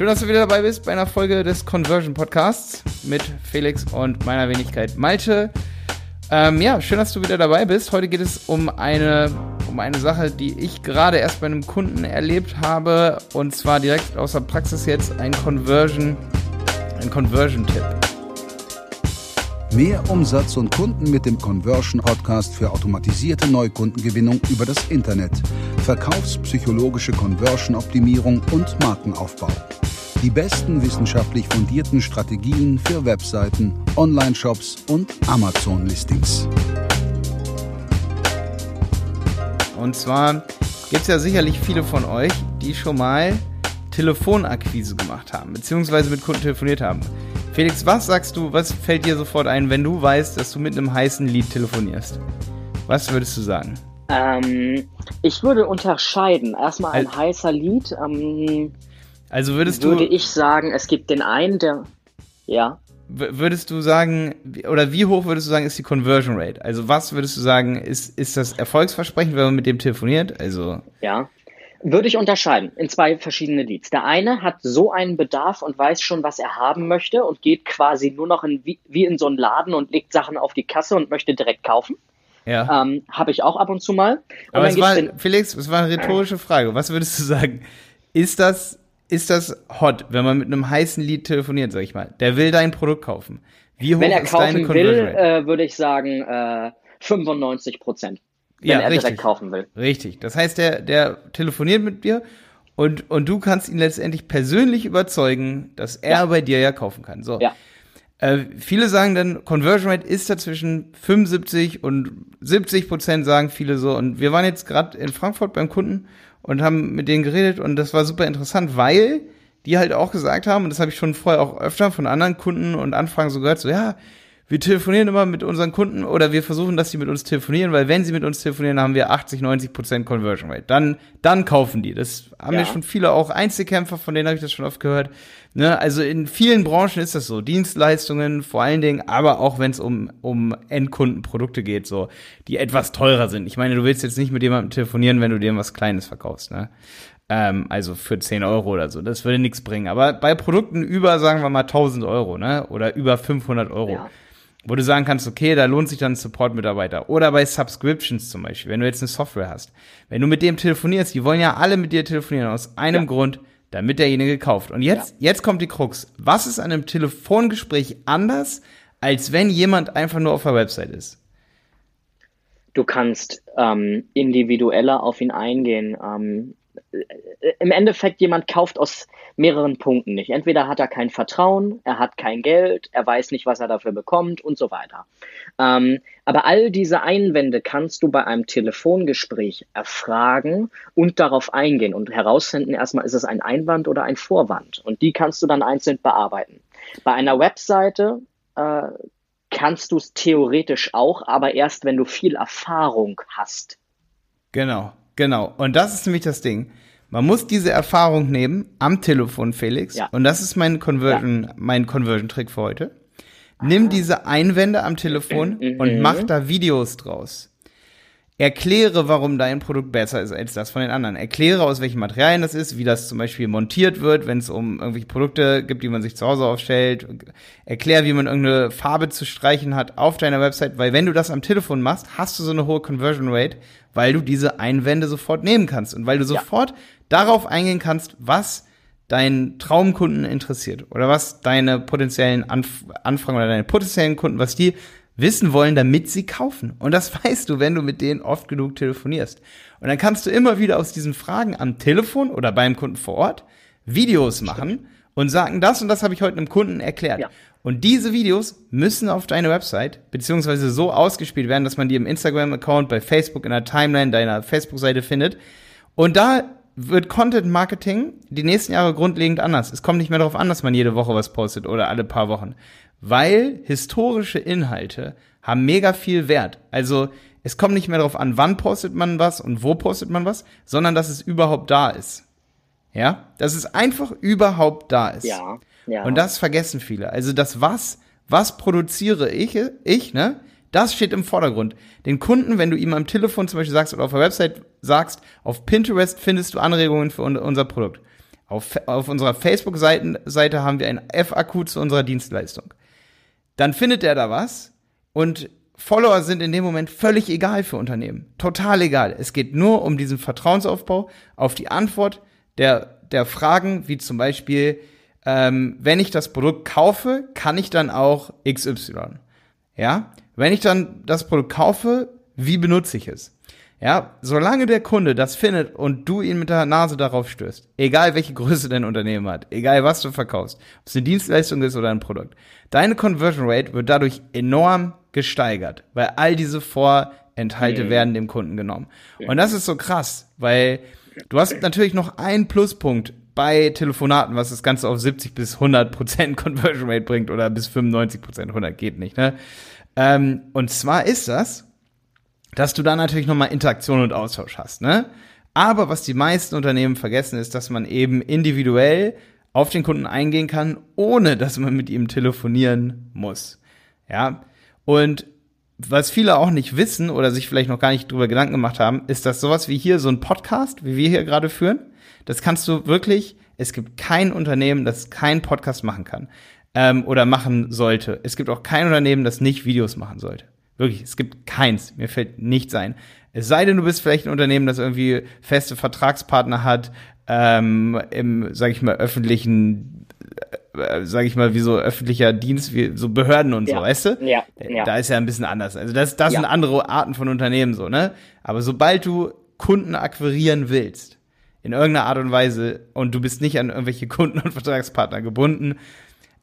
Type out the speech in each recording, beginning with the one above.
Schön, dass du wieder dabei bist bei einer Folge des Conversion Podcasts mit Felix und meiner Wenigkeit Malte. Ähm, ja, schön, dass du wieder dabei bist. Heute geht es um eine, um eine Sache, die ich gerade erst bei einem Kunden erlebt habe. Und zwar direkt aus der Praxis jetzt ein Conversion, ein Conversion-Tipp. Mehr Umsatz und Kunden mit dem Conversion Podcast für automatisierte Neukundengewinnung über das Internet, verkaufspsychologische Conversion-Optimierung und Markenaufbau. Die besten wissenschaftlich fundierten Strategien für Webseiten, Online-Shops und Amazon-Listings. Und zwar gibt es ja sicherlich viele von euch, die schon mal Telefonakquise gemacht haben, beziehungsweise mit Kunden telefoniert haben. Felix, was sagst du, was fällt dir sofort ein, wenn du weißt, dass du mit einem heißen Lied telefonierst? Was würdest du sagen? Ähm, ich würde unterscheiden. Erstmal ein heißer Lied. Ähm, also würdest würde du. Würde ich sagen, es gibt den einen, der. Ja. Würdest du sagen, oder wie hoch würdest du sagen, ist die Conversion Rate? Also was würdest du sagen, ist, ist das Erfolgsversprechen, wenn man mit dem telefoniert? Also. Ja. Würde ich unterscheiden in zwei verschiedene Leads. Der eine hat so einen Bedarf und weiß schon, was er haben möchte und geht quasi nur noch in, wie, wie in so einen Laden und legt Sachen auf die Kasse und möchte direkt kaufen. Ja. Ähm, Habe ich auch ab und zu mal. Und Aber es war, Felix, es war eine rhetorische Frage. Was würdest du sagen? Ist das ist das hot, wenn man mit einem heißen Lied telefoniert, sag ich mal. Der will dein Produkt kaufen. Wie hoch wenn er ist kaufen will, äh, würde ich sagen äh, 95 Prozent. Wenn ja, er richtig. direkt kaufen will. Richtig. Das heißt, der, der telefoniert mit dir und, und du kannst ihn letztendlich persönlich überzeugen, dass er ja. bei dir ja kaufen kann. So. Ja. Äh, viele sagen dann, Conversion Rate ist da zwischen 75 und 70 Prozent, sagen viele so. Und wir waren jetzt gerade in Frankfurt beim Kunden und haben mit denen geredet und das war super interessant, weil die halt auch gesagt haben, und das habe ich schon vorher auch öfter von anderen Kunden und Anfragen so gehört, so ja, wir telefonieren immer mit unseren Kunden oder wir versuchen, dass sie mit uns telefonieren, weil wenn sie mit uns telefonieren, haben wir 80, 90 Prozent Conversion Rate. Dann, dann kaufen die. Das haben ja. ja schon viele auch Einzelkämpfer, von denen habe ich das schon oft gehört. Ne? Also in vielen Branchen ist das so. Dienstleistungen vor allen Dingen, aber auch wenn es um, um Endkundenprodukte geht, so, die etwas teurer sind. Ich meine, du willst jetzt nicht mit jemandem telefonieren, wenn du dir was Kleines verkaufst, ne? Ähm, also für 10 Euro oder so. Das würde nichts bringen. Aber bei Produkten über, sagen wir mal, 1000 Euro, ne? Oder über 500 Euro. Ja wo du sagen kannst, okay, da lohnt sich dann ein Support-Mitarbeiter. Oder bei Subscriptions zum Beispiel, wenn du jetzt eine Software hast. Wenn du mit dem telefonierst, die wollen ja alle mit dir telefonieren, aus einem ja. Grund, damit derjenige kauft. Und jetzt, ja. jetzt kommt die Krux. Was ist an einem Telefongespräch anders, als wenn jemand einfach nur auf der Website ist? Du kannst ähm, individueller auf ihn eingehen. Ähm, im Endeffekt jemand kauft aus mehreren Punkten nicht. Entweder hat er kein Vertrauen, er hat kein Geld, er weiß nicht, was er dafür bekommt und so weiter. Ähm, aber all diese Einwände kannst du bei einem Telefongespräch erfragen und darauf eingehen und herausfinden, erstmal ist es ein Einwand oder ein Vorwand. Und die kannst du dann einzeln bearbeiten. Bei einer Webseite äh, kannst du es theoretisch auch, aber erst, wenn du viel Erfahrung hast. Genau. Genau. Und das ist nämlich das Ding. Man muss diese Erfahrung nehmen am Telefon, Felix. Ja. Und das ist mein Conversion, ja. mein Conversion-Trick für heute. Nimm diese Einwände am Telefon mhm. und mach da Videos draus. Erkläre, warum dein Produkt besser ist als das von den anderen. Erkläre, aus welchen Materialien das ist, wie das zum Beispiel montiert wird, wenn es um irgendwelche Produkte gibt, die man sich zu Hause aufstellt. Erklär, wie man irgendeine Farbe zu streichen hat auf deiner Website, weil wenn du das am Telefon machst, hast du so eine hohe Conversion Rate, weil du diese Einwände sofort nehmen kannst und weil du sofort ja. darauf eingehen kannst, was deinen Traumkunden interessiert oder was deine potenziellen Anf Anfragen oder deine potenziellen Kunden, was die wissen wollen, damit sie kaufen. Und das weißt du, wenn du mit denen oft genug telefonierst. Und dann kannst du immer wieder aus diesen Fragen am Telefon oder beim Kunden vor Ort Videos machen und sagen, das und das habe ich heute einem Kunden erklärt. Ja. Und diese Videos müssen auf deine Website beziehungsweise so ausgespielt werden, dass man die im Instagram-Account, bei Facebook, in der Timeline deiner Facebook-Seite findet. Und da wird Content Marketing die nächsten Jahre grundlegend anders. Es kommt nicht mehr darauf an, dass man jede Woche was postet oder alle paar Wochen, weil historische Inhalte haben mega viel Wert. Also es kommt nicht mehr darauf an, wann postet man was und wo postet man was, sondern dass es überhaupt da ist. Ja, dass es einfach überhaupt da ist. Ja, ja. Und das vergessen viele. Also das was, was produziere ich, ich, ne? Das steht im Vordergrund. Den Kunden, wenn du ihm am Telefon zum Beispiel sagst oder auf der Website sagst, auf Pinterest findest du Anregungen für unser Produkt. Auf, auf unserer Facebook-Seite haben wir ein FAQ zu unserer Dienstleistung. Dann findet er da was und Follower sind in dem Moment völlig egal für Unternehmen. Total egal. Es geht nur um diesen Vertrauensaufbau auf die Antwort der, der Fragen, wie zum Beispiel, ähm, wenn ich das Produkt kaufe, kann ich dann auch XY. Ja? Wenn ich dann das Produkt kaufe, wie benutze ich es? Ja, solange der Kunde das findet und du ihn mit der Nase darauf stößt, egal welche Größe dein Unternehmen hat, egal was du verkaufst, ob es eine Dienstleistung ist oder ein Produkt, deine Conversion Rate wird dadurch enorm gesteigert, weil all diese Vorenthalte mhm. werden dem Kunden genommen. Und das ist so krass, weil du hast natürlich noch einen Pluspunkt bei Telefonaten, was das Ganze auf 70 bis 100 Prozent Conversion Rate bringt oder bis 95 Prozent, 100 geht nicht, ne? Ähm, und zwar ist das, dass du da natürlich nochmal Interaktion und Austausch hast, ne? Aber was die meisten Unternehmen vergessen, ist, dass man eben individuell auf den Kunden eingehen kann, ohne dass man mit ihm telefonieren muss. Ja. Und was viele auch nicht wissen oder sich vielleicht noch gar nicht drüber Gedanken gemacht haben, ist, dass sowas wie hier, so ein Podcast, wie wir hier gerade führen, das kannst du wirklich, es gibt kein Unternehmen, das keinen Podcast machen kann ähm, oder machen sollte. Es gibt auch kein Unternehmen, das nicht Videos machen sollte. Wirklich, es gibt keins. Mir fällt nichts ein. Es sei denn, du bist vielleicht ein Unternehmen, das irgendwie feste Vertragspartner hat, ähm, im, sag ich mal, öffentlichen, äh, sag ich mal, wie so öffentlicher Dienst, wie so Behörden und ja. so, weißt du? Ja. ja. Da ist ja ein bisschen anders. Also das, das ja. sind andere Arten von Unternehmen so, ne? Aber sobald du Kunden akquirieren willst, in irgendeiner Art und Weise, und du bist nicht an irgendwelche Kunden und Vertragspartner gebunden,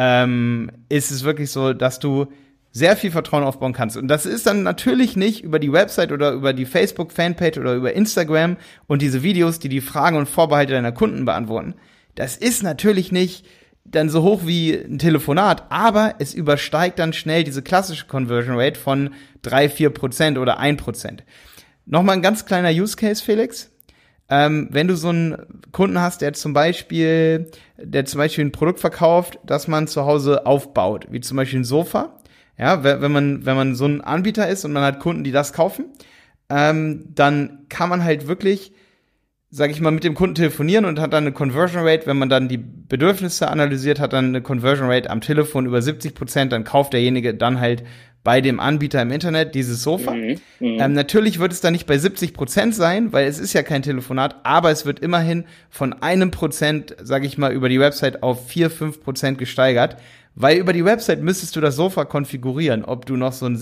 ähm, ist es wirklich so, dass du sehr viel Vertrauen aufbauen kannst. Und das ist dann natürlich nicht über die Website oder über die Facebook-Fanpage oder über Instagram und diese Videos, die die Fragen und Vorbehalte deiner Kunden beantworten. Das ist natürlich nicht dann so hoch wie ein Telefonat, aber es übersteigt dann schnell diese klassische Conversion Rate von drei, vier Prozent oder ein Prozent. Nochmal ein ganz kleiner Use Case, Felix. Ähm, wenn du so einen Kunden hast, der zum Beispiel, der zum Beispiel ein Produkt verkauft, das man zu Hause aufbaut, wie zum Beispiel ein Sofa, ja, wenn man, wenn man so ein Anbieter ist und man hat Kunden, die das kaufen, ähm, dann kann man halt wirklich, sag ich mal, mit dem Kunden telefonieren und hat dann eine Conversion Rate, wenn man dann die Bedürfnisse analysiert, hat dann eine Conversion Rate am Telefon über 70 Prozent, dann kauft derjenige dann halt bei dem Anbieter im Internet dieses Sofa. Mhm, mhm. ähm, natürlich wird es dann nicht bei 70 Prozent sein, weil es ist ja kein Telefonat, aber es wird immerhin von einem Prozent, sage ich mal, über die Website auf 4, 5 Prozent gesteigert. Weil über die Website müsstest du das Sofa konfigurieren, ob du noch so ein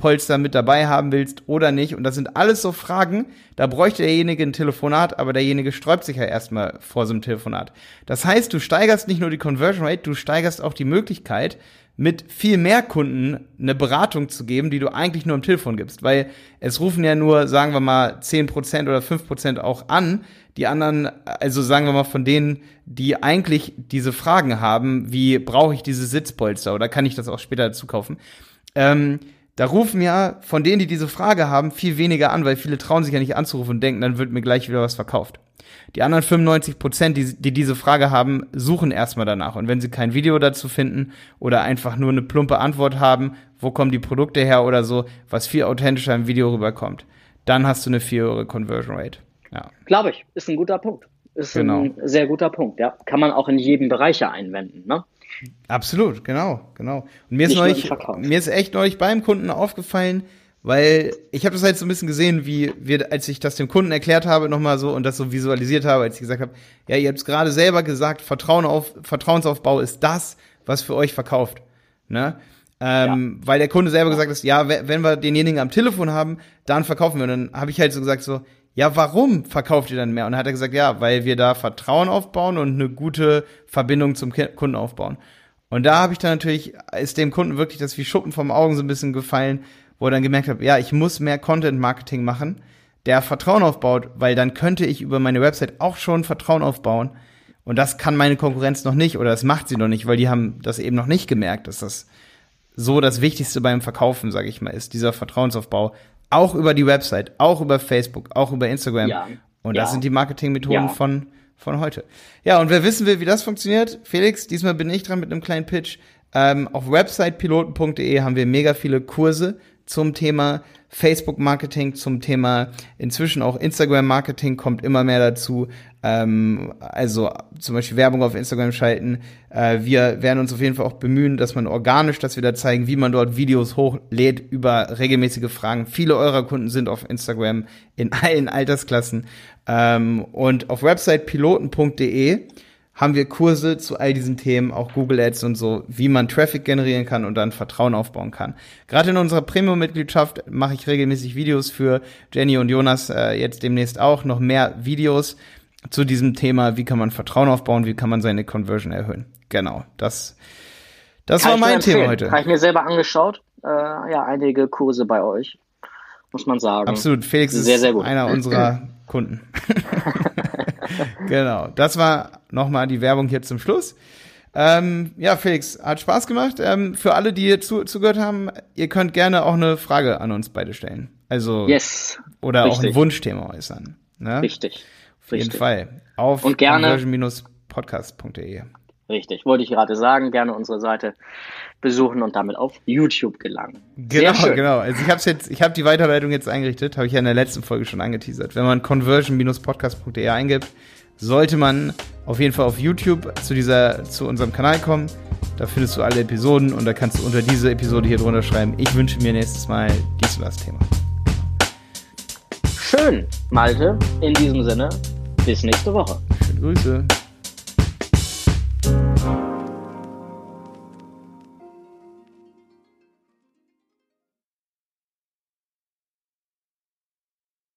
Sitzpolster mit dabei haben willst oder nicht. Und das sind alles so Fragen, da bräuchte derjenige ein Telefonat, aber derjenige sträubt sich ja erstmal vor so einem Telefonat. Das heißt, du steigerst nicht nur die Conversion Rate, du steigerst auch die Möglichkeit, mit viel mehr Kunden eine Beratung zu geben, die du eigentlich nur am Telefon gibst. Weil es rufen ja nur, sagen wir mal, 10% oder 5% auch an. Die anderen, also sagen wir mal von denen, die eigentlich diese Fragen haben, wie brauche ich diese Sitzpolster oder kann ich das auch später dazu kaufen? Ähm, da rufen ja von denen, die diese Frage haben, viel weniger an, weil viele trauen sich ja nicht anzurufen und denken, dann wird mir gleich wieder was verkauft. Die anderen 95 Prozent, die, die diese Frage haben, suchen erstmal danach. Und wenn sie kein Video dazu finden oder einfach nur eine plumpe Antwort haben, wo kommen die Produkte her oder so, was viel authentischer im Video rüberkommt, dann hast du eine viel höhere Conversion Rate. Ja. Glaube ich, ist ein guter Punkt. Ist genau. ein sehr guter Punkt, ja. Kann man auch in jedem Bereich einwenden, ne? Absolut, genau, genau. Und mir ist, neulich, mir ist echt neulich beim Kunden aufgefallen, weil ich habe das halt so ein bisschen gesehen, wie wir, als ich das dem Kunden erklärt habe nochmal so und das so visualisiert habe, als ich gesagt habe, ja, ihr habt es gerade selber gesagt, Vertrauen auf, Vertrauensaufbau ist das, was für euch verkauft. Ne? Ähm, ja. Weil der Kunde selber gesagt hat, ja, wenn wir denjenigen am Telefon haben, dann verkaufen wir. Und dann habe ich halt so gesagt, so, ja, warum verkauft ihr dann mehr? Und hat er gesagt, ja, weil wir da Vertrauen aufbauen und eine gute Verbindung zum Kunden aufbauen. Und da habe ich dann natürlich, ist dem Kunden wirklich das wie Schuppen vom Augen so ein bisschen gefallen, wo er dann gemerkt hat, ja, ich muss mehr Content-Marketing machen, der Vertrauen aufbaut, weil dann könnte ich über meine Website auch schon Vertrauen aufbauen. Und das kann meine Konkurrenz noch nicht oder das macht sie noch nicht, weil die haben das eben noch nicht gemerkt, dass das so das Wichtigste beim Verkaufen, sage ich mal, ist, dieser Vertrauensaufbau. Auch über die Website, auch über Facebook, auch über Instagram. Ja. Und das ja. sind die Marketingmethoden ja. von, von heute. Ja, und wer wissen will, wie das funktioniert, Felix, diesmal bin ich dran mit einem kleinen Pitch. Ähm, auf websitepiloten.de haben wir mega viele Kurse zum Thema Facebook-Marketing, zum Thema inzwischen auch Instagram-Marketing kommt immer mehr dazu. Ähm, also zum Beispiel Werbung auf Instagram schalten. Äh, wir werden uns auf jeden Fall auch bemühen, dass man organisch, dass wir da zeigen, wie man dort Videos hochlädt über regelmäßige Fragen. Viele eurer Kunden sind auf Instagram in allen Altersklassen. Ähm, und auf Website piloten.de haben wir Kurse zu all diesen Themen, auch Google Ads und so, wie man Traffic generieren kann und dann Vertrauen aufbauen kann. Gerade in unserer Premium-Mitgliedschaft mache ich regelmäßig Videos für Jenny und Jonas, äh, jetzt demnächst auch noch mehr Videos zu diesem Thema, wie kann man Vertrauen aufbauen, wie kann man seine Conversion erhöhen. Genau, das, das war mein Thema heute. Habe ich mir selber angeschaut, äh, ja, einige Kurse bei euch, muss man sagen. Absolut, Felix sehr, sehr gut. einer unserer Kunden. genau, das war nochmal die Werbung hier zum Schluss. Ähm, ja, Felix, hat Spaß gemacht. Ähm, für alle, die hier zu, zugehört haben, ihr könnt gerne auch eine Frage an uns beide stellen. Also yes, oder richtig. auch ein Wunschthema äußern. Ne? Richtig. Auf jeden Fall. Auf Und gerne podcastde Richtig, wollte ich gerade sagen, gerne unsere Seite besuchen und damit auf YouTube gelangen. Genau, genau. Also ich habe jetzt, ich habe die Weiterleitung jetzt eingerichtet, habe ich ja in der letzten Folge schon angeteasert. Wenn man conversion-podcast.de eingibt, sollte man auf jeden Fall auf YouTube zu dieser, zu unserem Kanal kommen. Da findest du alle Episoden und da kannst du unter diese Episode hier drunter schreiben. Ich wünsche mir nächstes Mal dies und das Thema. Schön, Malte. In diesem Sinne, bis nächste Woche. Schöne Grüße.